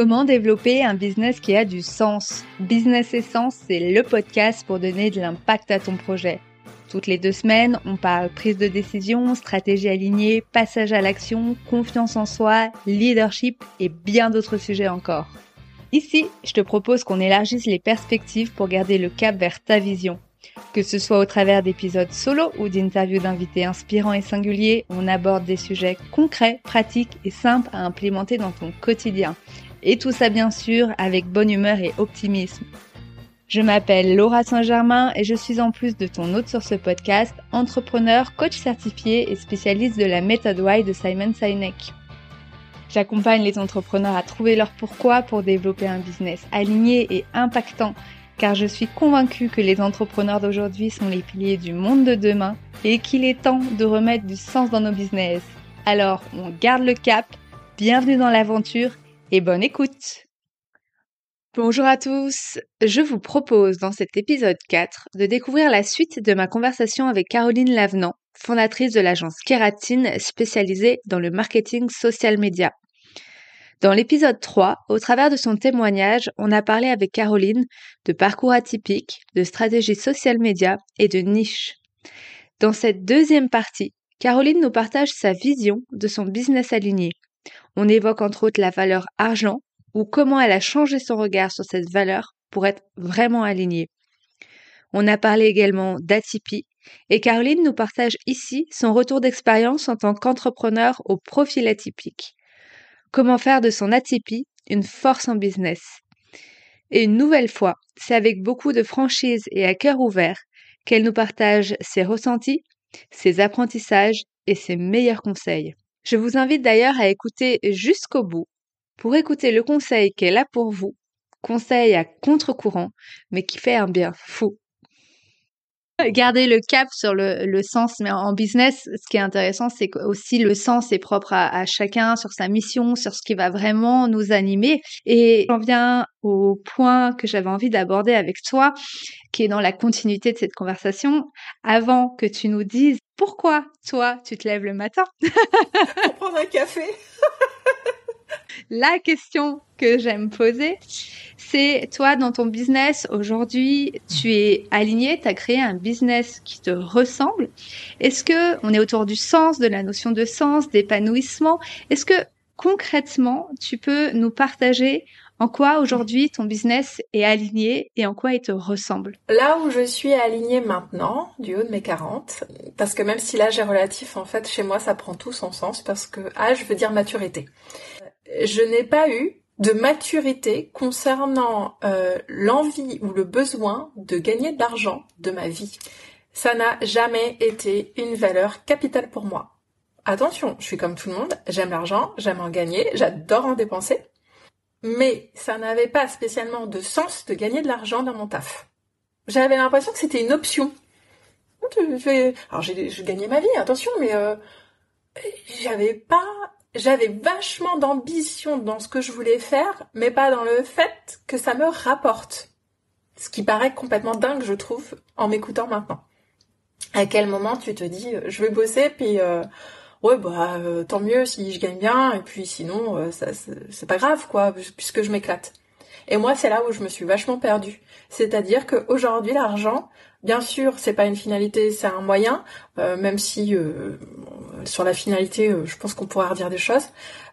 Comment développer un business qui a du sens? Business Essence, c'est le podcast pour donner de l'impact à ton projet. Toutes les deux semaines, on parle prise de décision, stratégie alignée, passage à l'action, confiance en soi, leadership et bien d'autres sujets encore. Ici, je te propose qu'on élargisse les perspectives pour garder le cap vers ta vision. Que ce soit au travers d'épisodes solo ou d'interviews d'invités inspirants et singuliers, on aborde des sujets concrets, pratiques et simples à implémenter dans ton quotidien. Et tout ça bien sûr avec bonne humeur et optimisme. Je m'appelle Laura Saint-Germain et je suis en plus de ton hôte sur ce podcast, entrepreneur, coach certifié et spécialiste de la méthode Y de Simon Sinek. J'accompagne les entrepreneurs à trouver leur pourquoi pour développer un business aligné et impactant car je suis convaincue que les entrepreneurs d'aujourd'hui sont les piliers du monde de demain et qu'il est temps de remettre du sens dans nos business. Alors, on garde le cap, bienvenue dans l'aventure et bonne écoute Bonjour à tous, je vous propose dans cet épisode 4 de découvrir la suite de ma conversation avec Caroline Lavenant, fondatrice de l'agence Kératine spécialisée dans le marketing social media. Dans l'épisode 3, au travers de son témoignage, on a parlé avec Caroline de parcours atypique, de stratégie social media et de niche. Dans cette deuxième partie, Caroline nous partage sa vision de son business aligné, on évoque entre autres la valeur argent ou comment elle a changé son regard sur cette valeur pour être vraiment alignée. On a parlé également d'atypie et Caroline nous partage ici son retour d'expérience en tant qu'entrepreneur au profil atypique. Comment faire de son atypie une force en business? Et une nouvelle fois, c'est avec beaucoup de franchise et à cœur ouvert qu'elle nous partage ses ressentis, ses apprentissages et ses meilleurs conseils. Je vous invite d'ailleurs à écouter jusqu'au bout pour écouter le conseil qu'elle a pour vous, conseil à contre-courant, mais qui fait un bien fou. Garder le cap sur le, sens, mais en business, ce qui est intéressant, c'est que aussi le sens est propre à, à, chacun, sur sa mission, sur ce qui va vraiment nous animer. Et j'en viens au point que j'avais envie d'aborder avec toi, qui est dans la continuité de cette conversation, avant que tu nous dises pourquoi toi, tu te lèves le matin. Pour prendre un café La question que j'aime poser, c'est toi dans ton business aujourd'hui, tu es aligné, tu as créé un business qui te ressemble. Est-ce que on est autour du sens, de la notion de sens, d'épanouissement? Est-ce que concrètement, tu peux nous partager en quoi aujourd'hui ton business est aligné et en quoi il te ressemble? Là où je suis alignée maintenant, du haut de mes 40, parce que même si l'âge est relatif, en fait, chez moi, ça prend tout son sens, parce que âge veut dire maturité. Je n'ai pas eu de maturité concernant euh, l'envie ou le besoin de gagner de l'argent de ma vie. Ça n'a jamais été une valeur capitale pour moi. Attention, je suis comme tout le monde, j'aime l'argent, j'aime en gagner, j'adore en dépenser, mais ça n'avait pas spécialement de sens de gagner de l'argent dans mon taf. J'avais l'impression que c'était une option. Alors j'ai je gagnais ma vie, attention, mais euh, j'avais pas, j'avais vachement d'ambition dans ce que je voulais faire, mais pas dans le fait que ça me rapporte. Ce qui paraît complètement dingue, je trouve, en m'écoutant maintenant. À quel moment tu te dis, euh, je vais bosser, puis euh, ouais bah euh, tant mieux si je gagne bien et puis sinon ça c'est pas grave quoi puisque je m'éclate. Et moi c'est là où je me suis vachement perdue. C'est-à-dire qu'aujourd'hui l'argent, bien sûr c'est pas une finalité, c'est un moyen, euh, même si sur la finalité je pense qu'on pourra redire des choses.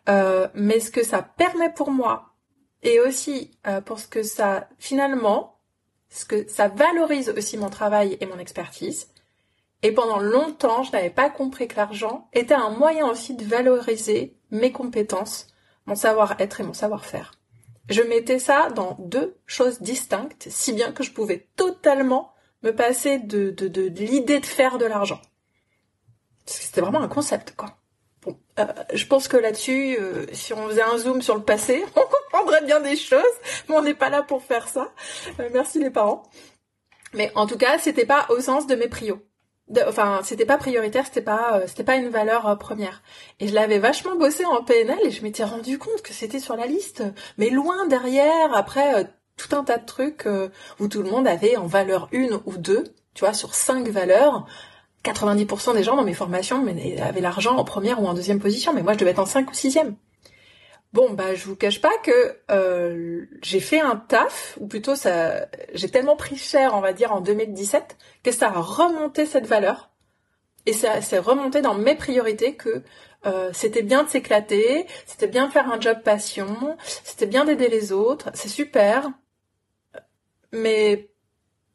mais ce que ça permet pour moi et aussi pour ce que ça finalement, ce que ça valorise aussi mon travail et mon expertise, et pendant longtemps, je n'avais pas compris que l'argent était un moyen aussi de valoriser mes compétences, mon savoir-être et mon savoir-faire. Je mettais ça dans deux choses distinctes, si bien que je pouvais totalement me passer de, de, de, l'idée de faire de l'argent. C'était vraiment un concept, quoi. Bon, euh, je pense que là-dessus, euh, si on faisait un zoom sur le passé, on comprendrait bien des choses, mais on n'est pas là pour faire ça. Euh, merci les parents. Mais en tout cas, c'était pas au sens de mes prios enfin c'était pas prioritaire c'était pas c'était pas une valeur première et je l'avais vachement bossé en PNL et je m'étais rendu compte que c'était sur la liste mais loin derrière après tout un tas de trucs où tout le monde avait en valeur une ou deux tu vois sur cinq valeurs 90% des gens dans mes formations avaient l'argent en première ou en deuxième position mais moi je devais être en cinq ou sixième Bon, bah, je vous cache pas que euh, j'ai fait un taf, ou plutôt ça, j'ai tellement pris cher, on va dire, en 2017, que ça a remonté cette valeur. Et ça s'est remonté dans mes priorités que euh, c'était bien de s'éclater, c'était bien de faire un job passion, c'était bien d'aider les autres, c'est super. Mais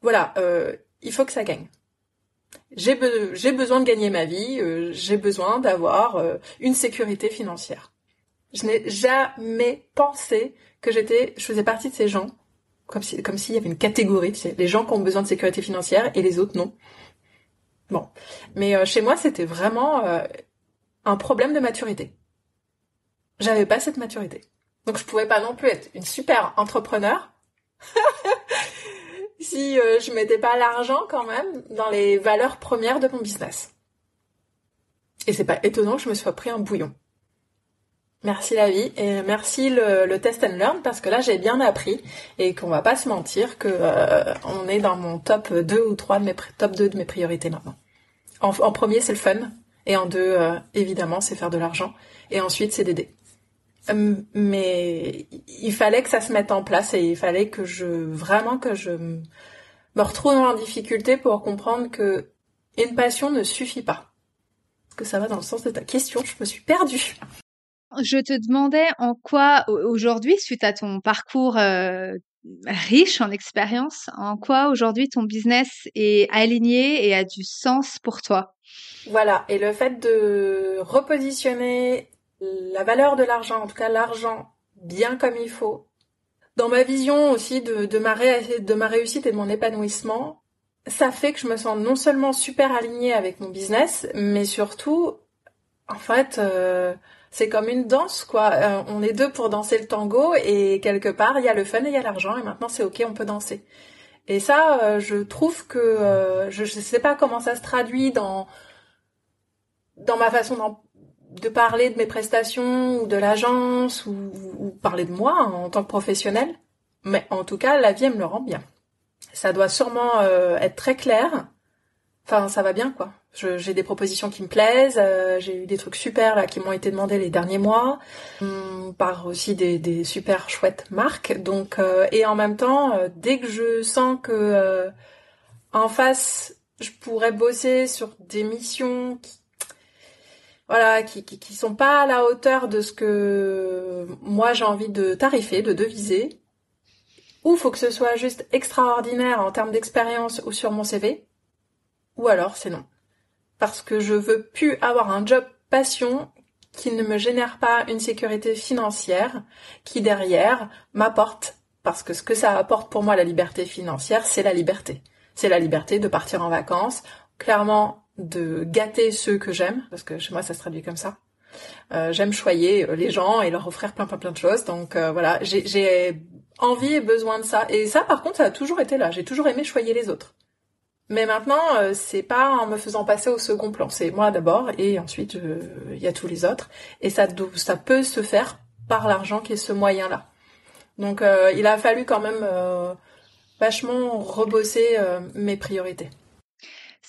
voilà, euh, il faut que ça gagne. J'ai besoin de gagner ma vie, euh, j'ai besoin d'avoir euh, une sécurité financière. Je n'ai jamais pensé que j'étais, je faisais partie de ces gens, comme comme s'il y avait une catégorie, tu sais, les gens qui ont besoin de sécurité financière et les autres non. Bon, mais chez moi c'était vraiment un problème de maturité. J'avais pas cette maturité, donc je pouvais pas non plus être une super entrepreneur si euh, je mettais pas l'argent quand même dans les valeurs premières de mon business. Et c'est pas étonnant que je me sois pris un bouillon. Merci la vie et merci le, test and learn parce que là j'ai bien appris et qu'on va pas se mentir que euh, on est dans mon top 2 ou 3 de mes top 2 de mes priorités maintenant. En, premier c'est le fun et en deux euh, évidemment c'est faire de l'argent et ensuite c'est d'aider. Hum, mais il fallait que ça se mette en place et il fallait que je vraiment que je me retrouve en difficulté pour comprendre que une passion ne suffit pas. Que ça va dans le sens de ta question, je me suis perdue. Je te demandais en quoi aujourd'hui, suite à ton parcours euh, riche en expérience, en quoi aujourd'hui ton business est aligné et a du sens pour toi? Voilà, et le fait de repositionner la valeur de l'argent, en tout cas l'argent bien comme il faut, dans ma vision aussi de, ma de ma réussite et de mon épanouissement, ça fait que je me sens non seulement super alignée avec mon business, mais surtout, en fait, euh, c'est comme une danse, quoi. Euh, on est deux pour danser le tango et quelque part, il y a le fun et il y a l'argent et maintenant c'est ok, on peut danser. Et ça, euh, je trouve que je ne sais pas comment ça se traduit dans dans ma façon de parler de mes prestations ou de l'agence ou, parler de moi en tant que professionnel. Mais en tout cas, la vie, elle me le rend bien. Ça doit sûrement euh, être très clair. Enfin, ça va bien, quoi. J'ai des propositions qui me plaisent. Euh, j'ai eu des trucs super là qui m'ont été demandés les derniers mois par aussi des, des, super chouettes marques. Donc, euh, et en même temps, dès que je sens que en face, je pourrais bosser sur des missions qui voilà, qui, qui, sont pas à la hauteur de ce que moi j'ai envie de tarifer, de deviser, ou faut que ce soit juste extraordinaire en termes d'expérience ou sur mon CV, ou alors c'est non. Parce que je veux plus avoir un job passion qui ne me génère pas une sécurité financière, qui derrière m'apporte, parce que ce que ça apporte pour moi la liberté financière, c'est la liberté. C'est la liberté de partir en vacances, clairement de gâter ceux que j'aime, parce que chez moi ça se traduit comme ça. Euh, j'aime choyer euh, les gens et leur offrir plein plein plein de choses. Donc euh, voilà, j'ai envie et besoin de ça. Et ça par contre, ça a toujours été là. J'ai toujours aimé choyer les autres. Mais maintenant, c'est pas en me faisant passer au second plan. C'est moi d'abord et ensuite il y a tous les autres. Et ça, ça peut se faire par l'argent qui est ce moyen-là. Donc il a fallu quand même vachement rebosser mes priorités.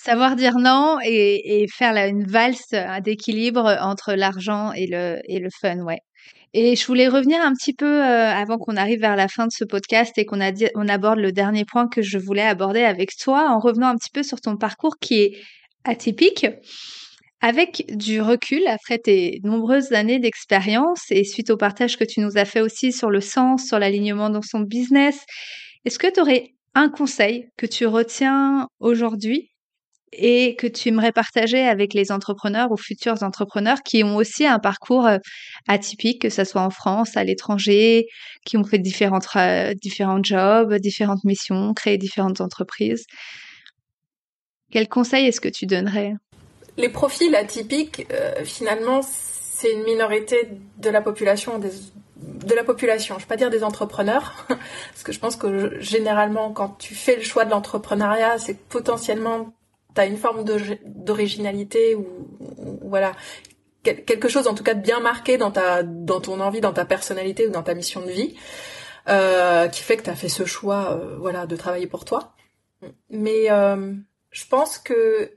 Savoir dire non et, faire une valse d'équilibre entre l'argent et le, et le fun, ouais. Et je voulais revenir un petit peu euh, avant qu'on arrive vers la fin de ce podcast et qu'on on aborde le dernier point que je voulais aborder avec toi en revenant un petit peu sur ton parcours qui est atypique. Avec du recul, après tes nombreuses années d'expérience et suite au partage que tu nous as fait aussi sur le sens, sur l'alignement dans son business, est-ce que tu aurais un conseil que tu retiens aujourd'hui et que tu aimerais partager avec les entrepreneurs ou futurs entrepreneurs qui ont aussi un parcours euh, atypique, que ce soit en France, à l'étranger, qui ont fait différentes, différents jobs, différentes missions, créé différentes entreprises. Quel conseil est-ce que tu donnerais? Les profils atypiques, euh, finalement, c'est une minorité de la population de la population, je ne vais pas dire des entrepreneurs, parce que je pense que généralement, quand tu fais le choix de l'entrepreneuriat, c'est potentiellement t'as une forme d'originalité ou, voilà quelque chose en tout cas de bien marqué dans ta dans ton envie, dans ta personnalité ou dans ta mission de vie, euh, qui fait que t'as fait ce choix, euh, voilà, de travailler pour toi. Mais euh, je pense que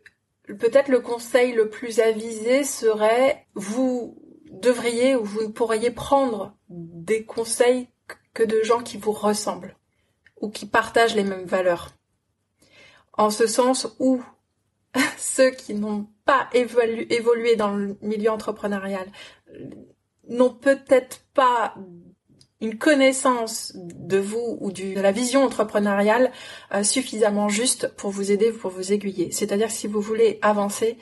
peut-être le conseil le plus avisé serait vous devriez ou vous pourriez prendre des conseils que de gens qui vous ressemblent ou qui partagent les mêmes valeurs. En ce sens où ceux qui n'ont pas évolué dans le milieu entrepreneurial n'ont peut-être pas une connaissance de vous ou de la vision entrepreneuriale euh, suffisamment juste pour vous aider, pour vous aiguiller. C'est-à-dire si vous voulez avancer,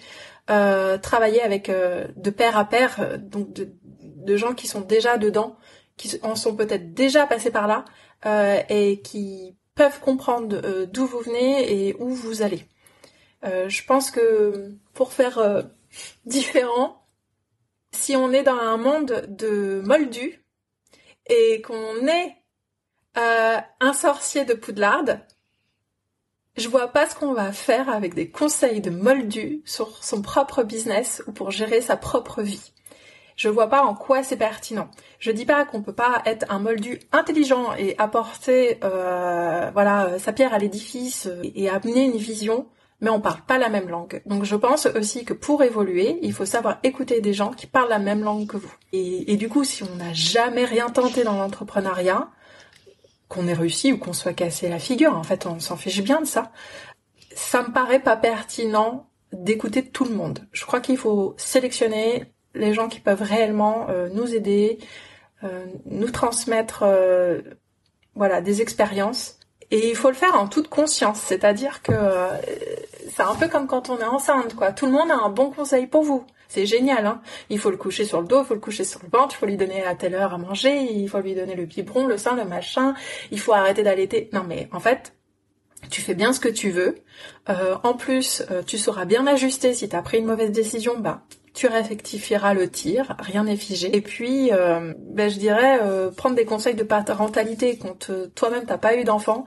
euh, travailler avec euh, de pair à pair, donc de, de, gens qui sont déjà dedans, qui en sont peut-être déjà passés par là et qui peuvent comprendre d'où vous venez et où vous allez. Je pense que pour faire différent, si on est dans un monde de moldus, et qu'on est euh, un sorcier de Poudlard, je vois pas ce qu'on va faire avec des conseils de moldu sur son propre business ou pour gérer sa propre vie. Je vois pas en quoi c'est pertinent. Je dis pas qu'on peut pas être un moldu intelligent et apporter euh, voilà sa pierre à l'édifice et amener une vision mais on parle pas la même langue. Donc je pense aussi que pour évoluer, il faut savoir écouter des gens qui parlent la même langue que vous. Et, du coup, si on n'a jamais rien tenté dans l'entrepreneuriat, qu'on ait réussi ou qu'on soit cassé la figure, en fait, on s'en fiche bien de ça. Ça me paraît pas pertinent d'écouter tout le monde. Je crois qu'il faut sélectionner les gens qui peuvent réellement euh, nous aider, euh, nous transmettre, euh, voilà, des expériences. Et il faut le faire en toute conscience, c'est-à-dire que c'est un peu comme quand on est enceinte, quoi. Tout le monde a un bon conseil pour vous. C'est génial, hein. Il faut le coucher sur le dos, il faut le coucher sur le ventre, il faut lui donner à telle heure à manger, il faut lui donner le biberon, le sein, le machin, il faut arrêter d'allaiter. Non mais en fait, tu fais bien ce que tu veux. Euh, en plus, euh, tu sauras bien ajuster si tu as pris une mauvaise décision, bah tu rectifieras le tir, rien n'est figé. Et puis, euh, ben, je dirais prendre des conseils de parentalité quand toi-même t'as pas eu d'enfant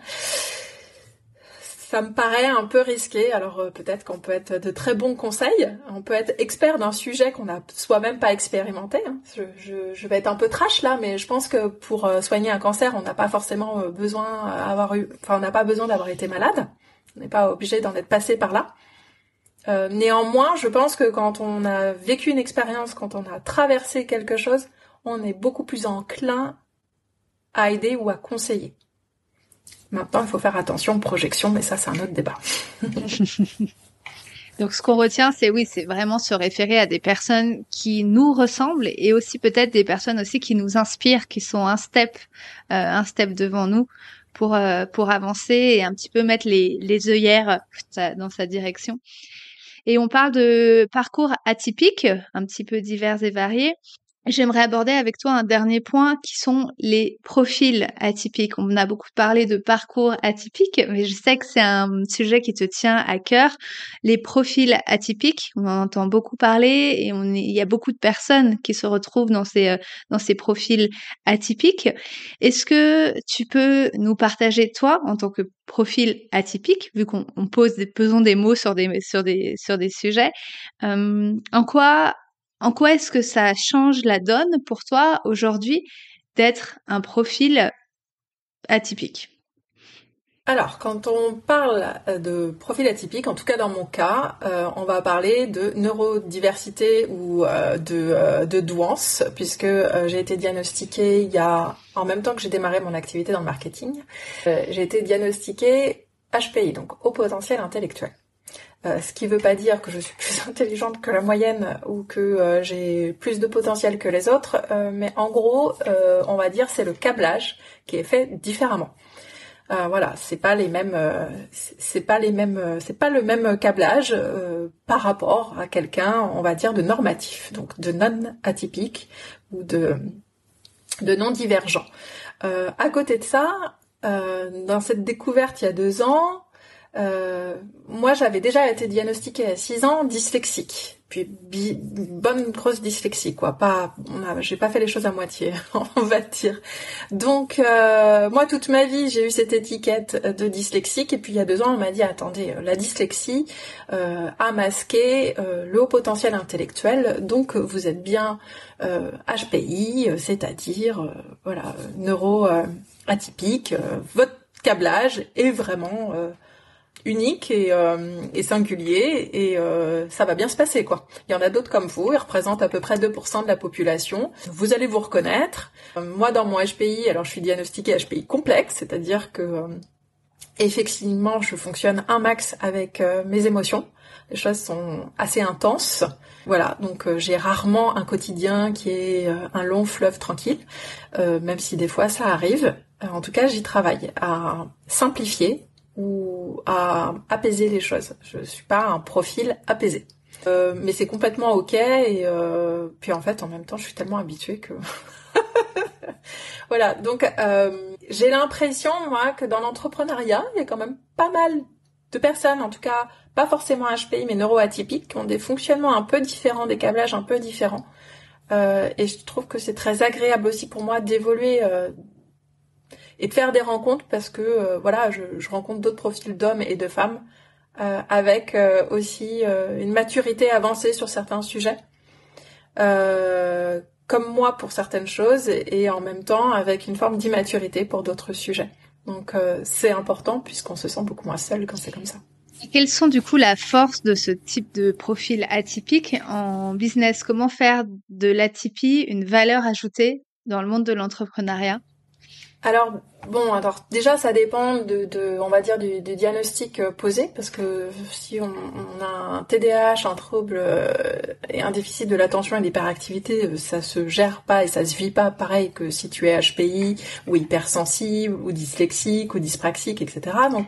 ça me paraît un peu risqué. Alors euh, peut-être qu'on peut être de très bons conseils, on peut être expert d'un sujet qu'on n'a soi-même pas expérimenté. Hein. Je, vais être un peu trash là, mais je pense que pour euh, soigner un cancer, on n'a pas forcément euh, besoin d'avoir eu, enfin on n'a pas besoin d'avoir été malade. On n'est pas obligé d'en être passé par là. Néanmoins, je pense que quand on a vécu une expérience, quand on a traversé quelque chose, on est beaucoup plus enclin à aider ou à conseiller. Maintenant, il faut faire attention aux projections, mais ça, c'est un autre débat. Donc, ce qu'on retient, c'est oui, c'est vraiment se référer à des personnes qui nous ressemblent et aussi peut-être des personnes aussi qui nous inspirent, qui sont un step, euh, un step devant nous pour euh, pour avancer et un petit peu mettre les les œillères dans sa direction. Et on parle de parcours atypiques, un petit peu divers et variés. J'aimerais aborder avec toi un dernier point qui sont les profils atypiques. On a beaucoup parlé de parcours atypiques, mais je sais que c'est un sujet qui te tient à cœur. Les profils atypiques, on en entend beaucoup parler et il y a beaucoup de personnes qui se retrouvent dans ces, euh, dans ces profils atypiques. Est-ce que tu peux nous partager, toi, en tant que profil atypique, vu qu'on pose des, pesons des mots sur des, sur des, sur des sujets, euh, en quoi en quoi est-ce que ça change la donne pour toi aujourd'hui d'être un profil atypique? Alors, quand on parle euh, de profil atypique, en tout cas dans mon cas, euh, on va parler de neurodiversité ou euh, de, de, douance, puisque j'ai été diagnostiquée il y a, en même temps que j'ai démarré mon activité dans le marketing, j'ai été diagnostiquée HPI, donc haut potentiel intellectuel. Euh, ce qui ne veut pas dire que je suis plus intelligente que la moyenne ou que euh, j'ai plus de potentiel que les autres, euh, mais en gros, on va dire c'est le câblage qui est fait différemment. voilà, c'est pas les mêmes, c'est pas les mêmes, c'est pas le même câblage par rapport à quelqu'un, on va dire de normatif, donc de non atypique ou de de non divergent. à côté de ça, dans cette découverte il y a deux ans, euh, moi, j'avais déjà été diagnostiquée à 6 ans dyslexique. Puis bonne grosse dyslexie, quoi. Pas, j'ai pas fait les choses à moitié, on va dire. Donc, euh, moi, toute ma vie, j'ai eu cette étiquette de dyslexique. Et puis, il y a deux ans, on m'a dit, attendez, la dyslexie euh, a masqué le haut potentiel intellectuel. Donc, vous êtes bien HPI, c'est-à-dire, voilà, neuro atypique. votre câblage est vraiment unique et, et singulier et ça va bien se passer quoi. Il y en a d'autres comme vous, ils représentent à peu près 2% de la population. Vous allez vous reconnaître. moi dans mon HPI, alors je suis diagnostiquée HPI complexe, c'est-à-dire que effectivement je fonctionne un max avec mes émotions. Les choses sont assez intenses. Voilà, donc euh, j'ai rarement un quotidien qui est euh, un long fleuve tranquille, euh, même si des fois ça arrive. en tout cas, j'y travaille à simplifier ou à apaiser les choses. Je suis pas un profil apaisé. mais c'est complètement ok et puis en fait en même temps je suis tellement habituée que voilà donc j'ai l'impression moi que dans l'entrepreneuriat il y a quand même pas mal de personnes en tout cas pas forcément HPI, mais neuroatypiques, qui ont des fonctionnements un peu différents, des câblages un peu différents. Euh, et je trouve que c'est très agréable aussi pour moi d'évoluer euh, et de faire des rencontres parce que euh, voilà, je, rencontre d'autres profils d'hommes et de femmes avec aussi une maturité avancée sur certains sujets, comme moi pour certaines choses, et, en même temps avec une forme d'immaturité pour d'autres sujets. Donc c'est important puisqu'on se sent beaucoup moins seul quand c'est comme ça. Quelles sont du coup la force de ce type de profil atypique en business? Comment faire de l'atypie une valeur ajoutée dans le monde de l'entrepreneuriat? Alors bon, alors déjà ça dépend de, on va dire du, diagnostic euh, posé parce que si on, a un TDAH, un trouble euh, et un déficit de l'attention et l'hyperactivité, euh, ça se gère pas et ça se vit pas pareil que si tu es HPI ou hypersensible ou dyslexique ou dyspraxique, etc. Donc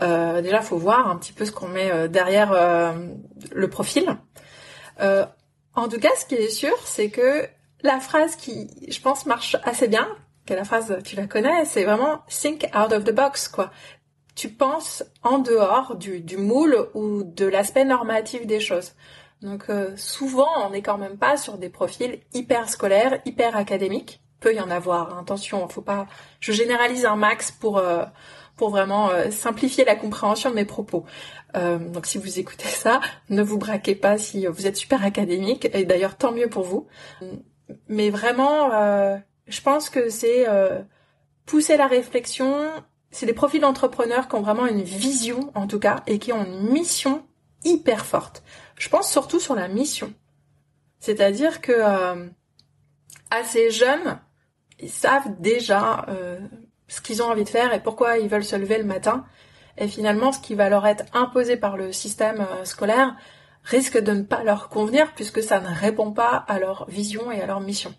euh, déjà, faut voir un petit peu ce qu'on met derrière le profil. en tout cas, ce qui est sûr, c'est que la phrase qui, je pense, marche assez bien, que la phrase, tu la connais, c'est vraiment think out of the box, quoi. Tu penses en dehors du, du moule ou de l'aspect normatif des choses. Donc souvent, on n'est quand même pas sur des profils hyper scolaires, hyper académiques. Peut y en avoir. Hein. Attention, faut pas. Je généralise un max pour pour vraiment euh, simplifier la compréhension de mes propos. Euh, donc si vous écoutez ça, ne vous braquez pas si vous êtes super académique, et d'ailleurs tant mieux pour vous. Mais vraiment, euh, je pense que c'est pousser la réflexion. C'est des profils d'entrepreneurs qui ont vraiment une vision, en tout cas, et qui ont une mission hyper forte. Je pense surtout sur la mission. C'est-à-dire que assez jeunes, ils savent déjà ce qu'ils ont envie de faire et pourquoi ils veulent se lever le matin. Et finalement, ce qui va leur être imposé par le système euh, scolaire risque de ne pas leur convenir puisque ça ne répond pas à leur vision et à leur mission.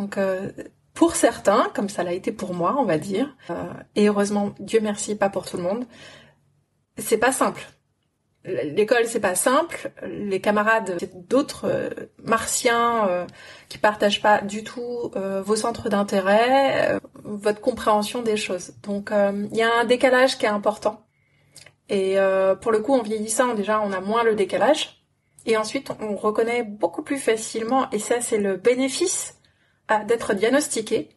Donc, euh, pour certains, comme ça l'a été pour moi, on va dire, euh, et heureusement, Dieu merci, pas pour tout le monde, c'est pas simple l'école c'est pas simple, les camarades c'est d'autres euh, martiens qui partagent pas du tout vos centres d'intérêt, votre compréhension des choses. Donc il y a un décalage qui est important. Et pour le coup en vieillissant déjà on a moins le décalage. Et ensuite on reconnaît beaucoup plus facilement, et ça c'est le bénéfice d'être diagnostiqué,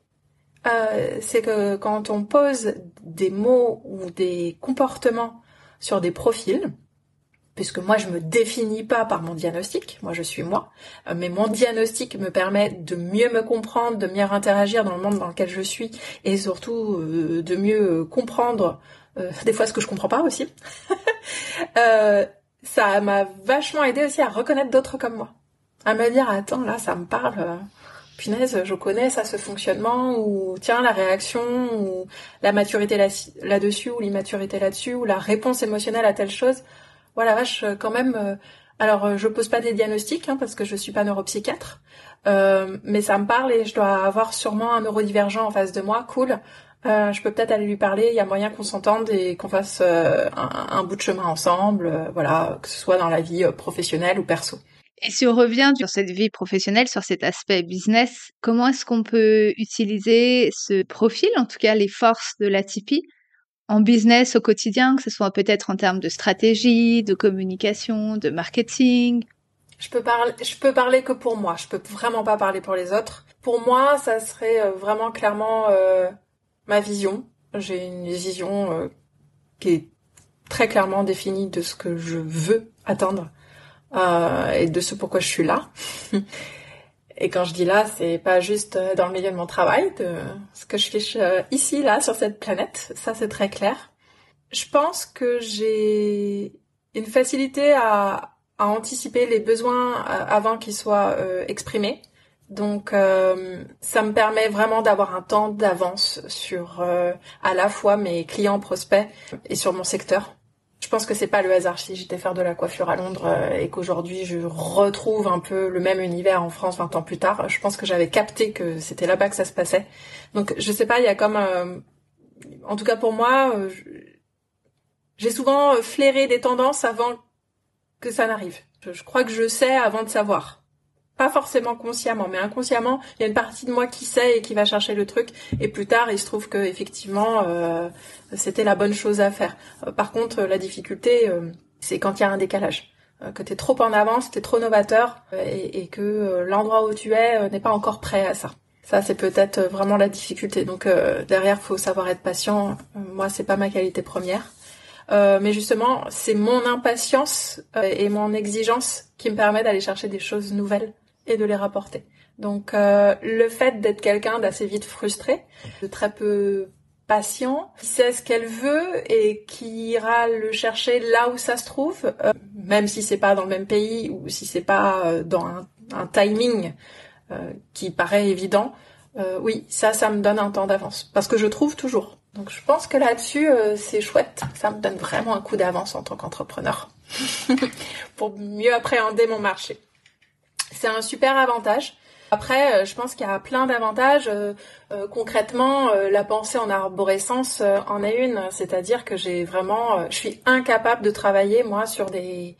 c'est que quand on pose des mots ou des comportements sur des profils, puisque moi je me définis pas par mon diagnostic, moi je suis moi, euh, mais mon diagnostic me permet de mieux me comprendre, de mieux interagir dans le monde dans lequel je suis, et surtout euh, de mieux euh, comprendre des fois ce que je comprends pas aussi. ça m'a vachement aidé aussi à reconnaître d'autres comme moi, à me dire attends là ça me parle. Punaise, je connais ça, ce fonctionnement, ou tiens, la réaction, ou la maturité là-dessus, ou l'immaturité là-dessus, ou la réponse émotionnelle à telle chose voilà, vache, euh, quand même. Euh, alors, euh, je pose pas des diagnostics hein, parce que je suis pas neuropsychiatre, mais ça me parle et je dois avoir sûrement un neurodivergent en face de moi. Cool. je peux peut-être aller lui parler. Il y a moyen qu'on s'entende et qu'on fasse un, bout de chemin ensemble. voilà, que ce soit dans la vie professionnelle ou perso. Et si on revient sur cette vie professionnelle, sur cet aspect business, comment est-ce qu'on peut utiliser ce profil, en tout cas les forces de la Tipeee, en business au quotidien, que ce soit peut-être en termes de stratégie, de communication, de marketing? Je peux parler, je peux parler que pour moi. Je peux vraiment pas parler pour les autres. Pour moi, ça serait euh, vraiment clairement euh, ma vision. J'ai une vision euh, qui est très clairement définie de ce que je veux atteindre et de ce pourquoi je suis là. Et quand je dis là, c'est pas juste euh, dans le milieu de mon travail, de ce que je fais euh, ici, là, sur cette planète. Ça, c'est très clair. je pense que j'ai une facilité à, à anticiper les besoins avant qu'ils soient exprimés. Donc euh, ça me permet vraiment d'avoir un temps d'avance sur euh, à la fois mes clients prospects et sur mon secteur. Je pense que c'est pas le hasard si j'étais faire de la coiffure à Londres euh, et qu'aujourd'hui je retrouve un peu le même univers en France 20 ans plus tard. Je pense que j'avais capté que c'était là-bas que ça se passait. Donc je sais pas, il y a comme en tout cas pour moi j'ai souvent flairé des tendances avant que ça n'arrive. je crois que je sais avant de savoir pas forcément consciemment, mais inconsciemment, il y a une partie de moi qui sait et qui va chercher le truc. Et plus tard, il se trouve que effectivement, euh, c'était la bonne chose à faire. Euh, par contre, la difficulté, euh, c'est quand il y a un décalage, que tu es trop en avance, tu es trop novateur, et, et que l'endroit où tu es n'est pas encore prêt à ça. Ça, c'est peut-être vraiment la difficulté. Donc derrière, faut savoir être patient. moi, c'est pas ma qualité première. Euh, mais justement, c'est mon impatience et mon exigence qui me permet d'aller chercher des choses nouvelles et de les rapporter. Donc euh, le fait d'être quelqu'un d'assez vite frustré, de très peu patient, qui sait ce qu'elle veut et qui ira le chercher là où ça se trouve, euh, même si c'est pas dans le même pays ou si c'est pas euh, dans un, un timing qui paraît évident. oui, ça, ça me donne un temps d'avance parce que je trouve toujours. Donc je pense que là-dessus, c'est chouette. Ça me donne vraiment un coup d'avance en tant qu'entrepreneur pour mieux appréhender mon marché c'est un super avantage. Après, euh, je pense qu'il y a plein d'avantages. Euh, euh, concrètement, la pensée en arborescence en est une, c'est-à-dire que j'ai vraiment, je suis incapable de travailler moi sur des,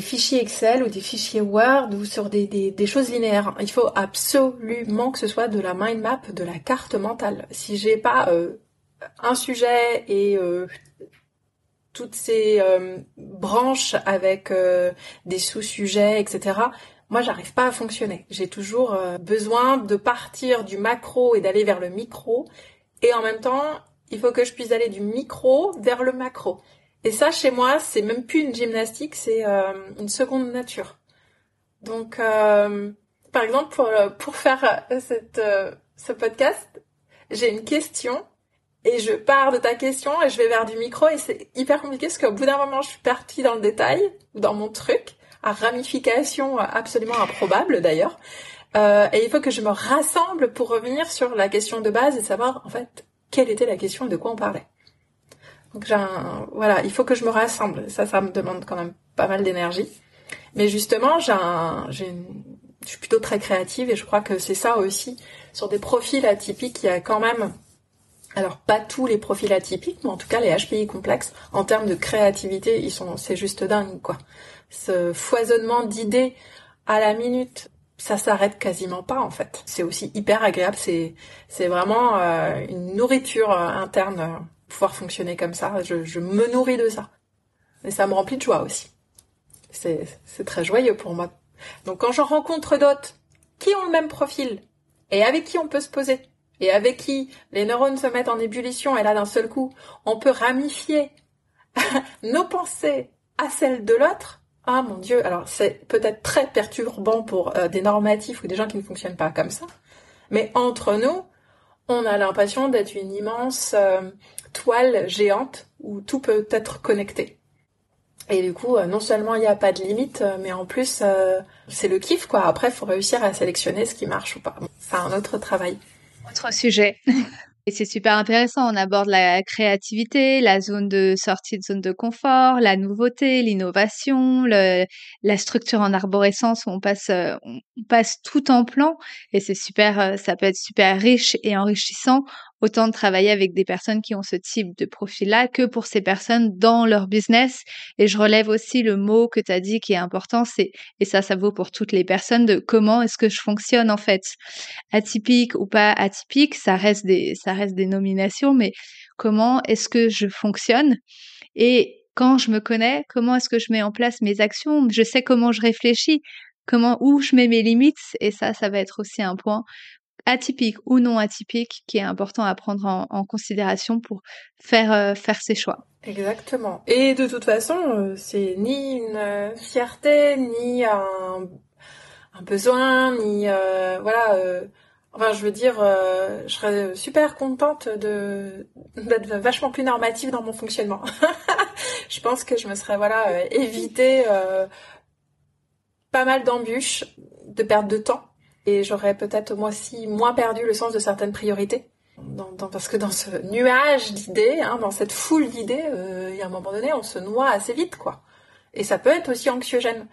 fichiers Excel ou des fichiers Word ou sur des, des, choses linéaires. Il faut absolument que ce soit de la mind map, de la carte mentale. Si j'ai pas un sujet et toutes ces branches avec des sous-sujets, etc moi j'arrive pas à fonctionner. J'ai toujours euh, besoin de partir du macro et d'aller vers le micro. Et en même temps, il faut que je puisse aller du micro vers le macro. Et ça, chez moi, c'est même plus une gymnastique, c'est euh, une seconde nature. Donc, euh, par exemple, pour, pour faire cette, ce podcast, j'ai une question et je pars de ta question et je vais vers du micro et c'est hyper compliqué parce qu'au bout d'un moment, je suis partie dans le détail dans mon truc à ramification absolument improbable d'ailleurs. Euh, et il faut que je me rassemble pour revenir sur la question de base et savoir en fait quelle était la question et de quoi on parlait. Donc j'ai un, voilà, il faut que je me rassemble. Ça, ça me demande quand même pas mal d'énergie. Mais justement, j'ai un, j'ai je suis plutôt très créative et je crois que c'est ça aussi sur des profils atypiques. Il y a quand même, alors pas tous les profils atypiques, mais en tout cas les HPI complexes en termes de créativité, ils sont, c'est juste dingue quoi ce foisonnement d'idées à la minute, ça s'arrête quasiment pas en fait. C'est aussi hyper agréable, c'est c'est vraiment euh, une nourriture euh, interne euh, pouvoir fonctionner comme ça. Je, je me nourris de ça. Et ça me remplit de joie aussi. C'est c'est très joyeux pour moi. Donc quand j'en rencontre d'autres qui ont le même profil et avec qui on peut se poser et avec qui les neurones se mettent en ébullition et là d'un seul coup on peut ramifier nos pensées à celles de l'autre, ah mon Dieu, alors c'est peut-être très perturbant pour euh, des normatifs ou des gens qui ne fonctionnent pas comme ça, mais entre nous, on a l'impression d'être une immense euh, toile géante où tout peut être connecté. Et du coup, euh, non seulement il n'y a pas de limite, mais en plus, c'est le kiff, quoi. Après, il faut réussir à sélectionner ce qui marche ou pas. c'est un autre travail. Autre sujet. Et c'est super intéressant. On aborde la créativité, la zone de sortie de zone de confort, la nouveauté, l'innovation, la structure en arborescence où on passe, euh, on passe tout en plan. Et c'est super, euh, ça peut être super riche et enrichissant autant de travailler avec des personnes qui ont ce type de profil-là que pour ces personnes dans leur business. Et je relève aussi le mot que tu as dit qui est important, c'est, et ça, ça vaut pour toutes les personnes, de comment est-ce que je fonctionne en fait. Atypique ou pas atypique, ça reste des, ça reste des nominations, mais comment est-ce que je fonctionne? Et quand je me connais, comment est-ce que je mets en place mes actions? Je sais comment je réfléchis comment où je mets mes limites et ça ça va être aussi un point atypique ou non atypique qui est important à prendre en, considération pour faire euh, faire ses choix. Exactement. Et de toute façon, euh, c'est ni une euh, fierté, ni un, besoin, ni voilà Enfin, je veux dire, euh, je serais super contente de d'être vachement plus normative dans mon fonctionnement. je pense que je me serais voilà euh, évité euh, pas mal d'embûches, de perte de temps, et j'aurais peut-être moi aussi moins perdu le sens de certaines priorités. Parce que dans ce nuage d'idées, hein, dans cette foule d'idées, il y a un moment donné, on se noie assez vite, quoi. Et ça peut être aussi anxiogène.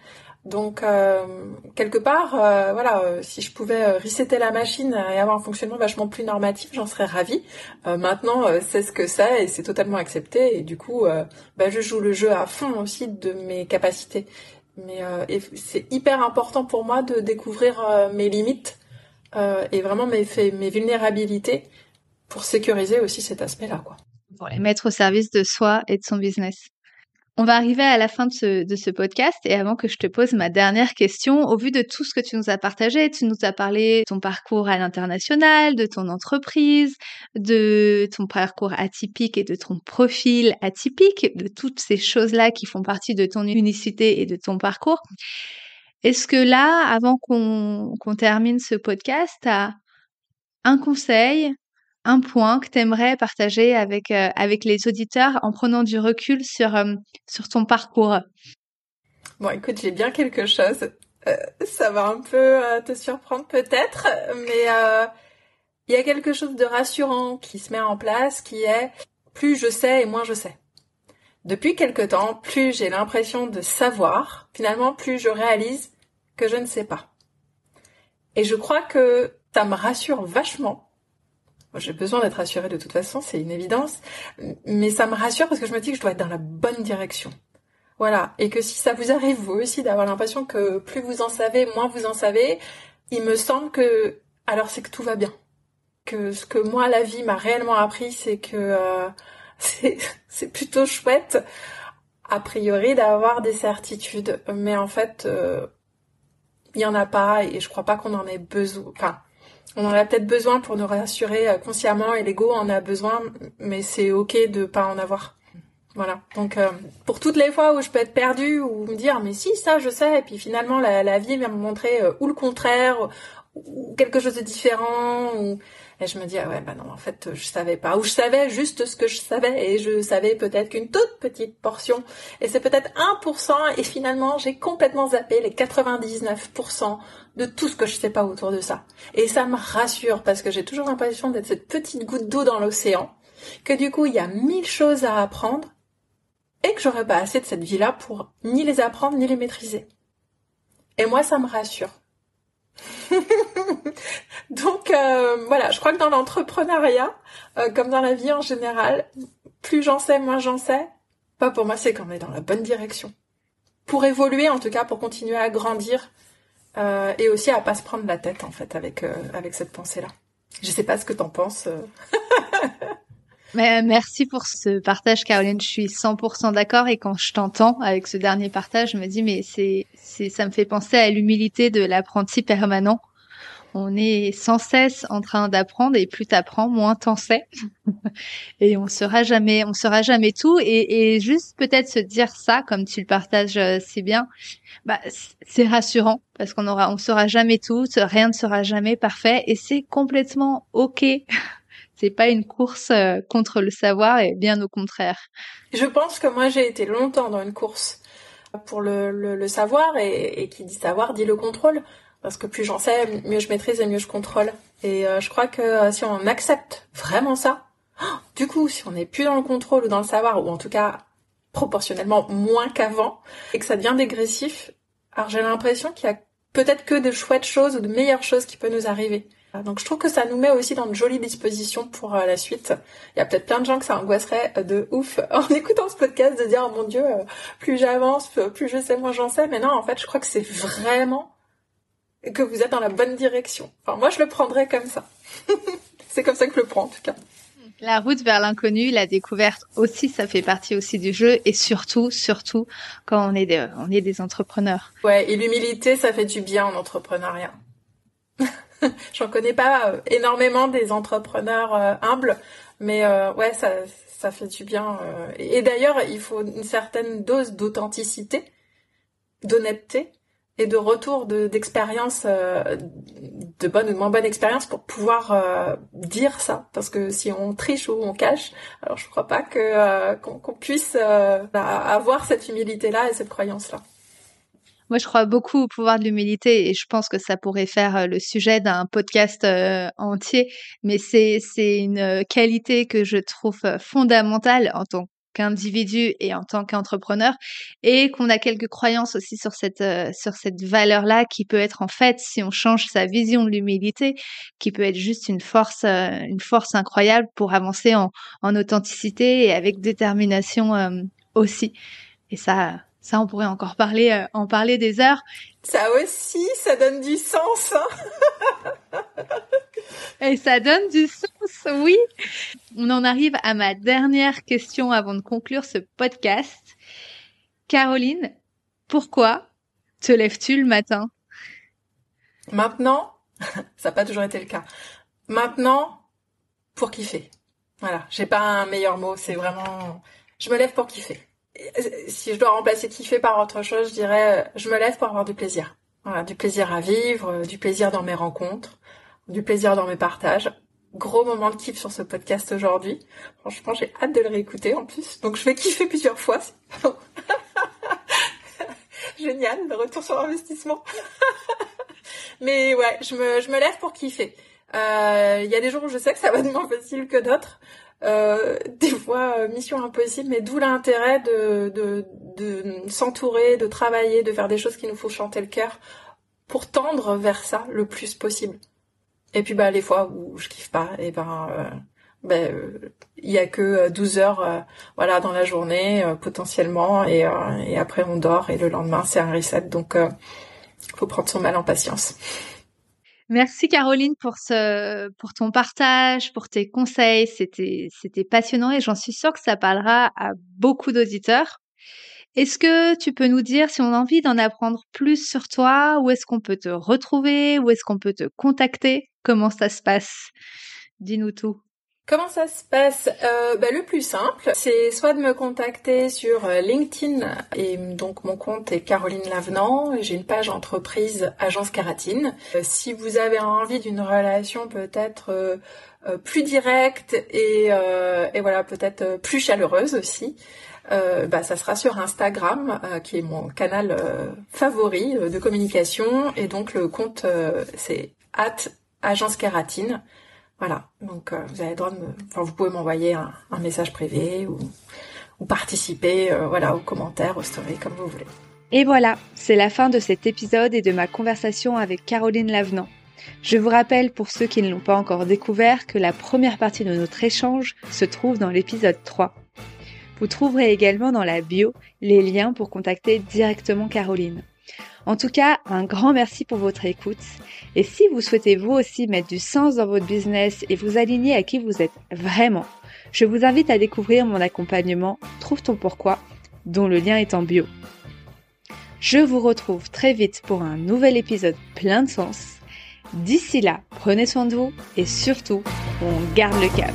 Donc euh, quelque part, euh, voilà, euh, si je pouvais resetter la machine et avoir un fonctionnement vachement plus normatif, j'en serais ravie. maintenant, c'est ce que c'est et c'est totalement accepté. Et du coup, bah, je joue le jeu à fond aussi de mes capacités. Mais c'est hyper important pour moi de découvrir mes limites et vraiment mes, mes vulnérabilités pour sécuriser aussi cet aspect-là, quoi. Pour les mettre au service de soi et de son business. On va arriver à la fin de ce, podcast et avant que je te pose ma dernière question, au vu de tout ce que tu nous as partagé, tu nous as parlé de ton parcours à l'international, de ton entreprise, de ton parcours atypique et de ton profil atypique, de toutes ces choses-là qui font partie de ton unicité et de ton parcours. Est-ce que là, avant qu'on termine ce podcast, tu as un conseil, un point que tu aimerais partager avec, euh, avec les auditeurs en prenant du recul sur, euh, sur ton parcours? Bon, écoute, j'ai bien quelque chose. Euh, ça va un peu te surprendre peut-être, mais il y a quelque chose de rassurant qui se met en place, qui est plus je sais et moins je sais. Depuis quelque temps, plus j'ai l'impression de savoir, finalement, plus je réalise que je ne sais pas. Et je crois que ça me rassure vachement j'ai besoin d'être rassurée de toute façon, c'est une évidence. Mais ça me rassure parce que je me dis que je dois être dans la bonne direction. Voilà. Et que si ça vous arrive vous aussi d'avoir l'impression que plus vous en savez, moins vous en savez, il me semble que alors c'est que tout va bien. Que ce que moi la vie m'a réellement appris, c'est que euh, c'est plutôt chouette a priori d'avoir des certitudes, mais en fait euh, il y en a pas et je crois pas qu'on en ait besoin. On en a peut-être besoin pour nous rassurer euh, consciemment et l'ego en a besoin, mais c'est ok de pas en avoir. Voilà. Donc euh, pour toutes les fois où je peux être perdue ou me dire mais si ça je sais et puis finalement la, vie vient me montrer euh, ou le contraire ou quelque chose de différent ou et je me dis, ah ouais, bah non, en fait, je savais pas. Ou je savais juste ce que je savais et je savais peut-être qu'une toute petite portion. Et c'est peut-être 1% et finalement, j'ai complètement zappé les 99% de tout ce que je sais pas autour de ça. Et ça me rassure parce que j'ai toujours l'impression d'être cette petite goutte d'eau dans l'océan. Que du coup, il y a mille choses à apprendre et que j'aurais pas assez de cette vie-là pour ni les apprendre ni les maîtriser. Et moi, ça me rassure. Donc euh, voilà, je crois que dans l'entrepreneuriat, euh, comme dans la vie en général, plus j'en sais, moins j'en sais. Pas pour moi, c'est qu'on est dans la bonne direction. Pour évoluer, en tout cas, pour continuer à grandir euh, et aussi à pas se prendre la tête en fait avec avec cette pensée-là. Je sais pas ce que t'en penses. Merci pour ce partage, Caroline. Je suis 100% d'accord. Et quand je t'entends avec ce dernier partage, je me dis, mais c'est, c'est, ça me fait penser à l'humilité de l'apprenti permanent. On est sans cesse en train d'apprendre et plus t'apprends, moins t'en sais. et on sera jamais, on sera jamais tout. Et, juste peut-être se dire ça, comme tu le partages euh, si bien, bah, c'est rassurant parce qu'on aura, on sera jamais tout, rien ne sera jamais parfait et c'est complètement ok c'est pas une course euh, contre le savoir et bien au contraire. Je pense que moi j'ai été longtemps dans une course pour le, le, savoir et, qui dit savoir dit le contrôle parce que plus j'en sais, mieux je maîtrise et mieux je contrôle. Et euh, je crois que euh, si on accepte vraiment ça, du coup, si on n'est plus dans le contrôle ou dans le savoir, ou en tout cas proportionnellement moins qu'avant, et que ça devient dégressif, alors j'ai l'impression qu'il y a peut-être que de chouettes choses ou de meilleures choses qui peuvent nous arriver. Donc je trouve que ça nous met aussi dans de jolies dispositions pour euh, la suite. Il y a peut-être plein de gens que ça angoisserait euh, de ouf en écoutant ce podcast de dire oh mon dieu, euh, plus j'avance, plus je sais, moins j'en sais. Mais non, en fait, je crois que c'est vraiment que vous êtes dans la bonne direction. Enfin, moi, je le prendrais comme ça. c'est comme ça que je le prends en tout cas. La route vers l'inconnu, la découverte aussi, ça fait partie aussi du jeu et surtout, surtout quand on est des, on est des entrepreneurs. Ouais, et l'humilité, ça fait du bien en entrepreneuriat. J'en connais pas euh, énormément des entrepreneurs euh, humbles, mais euh, ouais, ça, ça fait du bien. Et, d'ailleurs, il faut une certaine dose d'authenticité, d'honnêteté et de retour d'expérience de bonne ou de moins bonne expérience pour pouvoir euh, dire ça. Parce que si on triche ou on cache, alors je crois pas euh, qu'on puisse avoir cette humilité-là et cette croyance-là. Moi, je crois beaucoup au pouvoir de l'humilité et je pense que ça pourrait faire le sujet d'un podcast entier. Mais c'est c'est une qualité que je trouve fondamentale en tant qu'individu et en tant qu'entrepreneur et qu'on a quelques croyances aussi sur cette euh, sur cette valeur là qui peut être en fait si on change sa vision de l'humilité qui peut être juste une force euh, une force incroyable pour avancer en, en authenticité et avec détermination euh, aussi et ça ça on pourrait encore parler en parler des heures ça aussi ça donne du sens hein Et ça donne du sens, oui. On en arrive à ma dernière question avant de conclure ce podcast. Caroline, pourquoi te lèves-tu le matin? Maintenant, ça n'a pas toujours été le cas. Maintenant, pour kiffer. Voilà, j'ai pas un meilleur mot, c'est vraiment je me lève pour kiffer. Si je dois remplacer kiffer par autre chose, je dirais je me lève pour avoir du plaisir. Voilà, du plaisir à vivre, du plaisir dans mes rencontres, du plaisir dans mes partages. Gros moment de kiff sur ce podcast aujourd'hui. Franchement, j'ai hâte de le réécouter en plus. Donc je vais kiffer plusieurs fois. Génial, le retour sur investissement. Mais ouais, je me, je me lève pour kiffer. Euh, il y a des jours où je sais que ça va être moins facile que d'autres. Euh, des fois, euh, mission impossible, mais d'où l'intérêt de, de, de s'entourer, de travailler, de faire des choses qui nous font chanter le cœur pour tendre vers ça le plus possible. Et puis bah les fois où je kiffe pas, et ben euh, ben il y a que 12 euh, heures euh, voilà dans la journée potentiellement et, et après on dort et le lendemain c'est un reset donc faut prendre son mal en patience. Merci Caroline pour ce pour ton partage, pour tes conseils, c'était c'était passionnant et j'en suis sûre que ça parlera à beaucoup d'auditeurs. Est-ce que tu peux nous dire si on a envie d'en apprendre plus sur toi, où est-ce qu'on peut te retrouver, où est-ce qu'on peut te contacter? Comment ça se passe? Dis-nous tout. Comment ça se passe? Euh, bah, Le plus simple, c'est soit de me contacter sur euh, LinkedIn et donc mon compte est Caroline Lavenant. J'ai une page entreprise Agence Caratine. Euh, si vous avez envie d'une relation peut-être plus directe et, et voilà peut-être plus chaleureuse aussi, bah, ça sera sur Instagram, qui est mon canal favori de communication. Et donc le compte, c'est at agence kératine. Voilà, donc euh, vous avez le droit de me, enfin vous pouvez m'envoyer un, message privé ou, participer, euh, voilà, aux commentaires, aux stories, comme vous voulez. Et voilà, c'est la fin de cet épisode et de ma conversation avec Caroline Lavenant. Je vous rappelle pour ceux qui ne l'ont pas encore découvert que la première partie de notre échange se trouve dans l'épisode 3. Vous trouverez également dans la bio les liens pour contacter directement Caroline. En tout cas, un grand merci pour votre écoute. Et si vous souhaitez vous aussi mettre du sens dans votre business et vous aligner à qui vous êtes vraiment, je vous invite à découvrir mon accompagnement Trouve ton pourquoi, dont le lien est en bio. Je vous retrouve très vite pour un nouvel épisode plein de sens. D'ici là, prenez soin de vous et surtout, on garde le cap.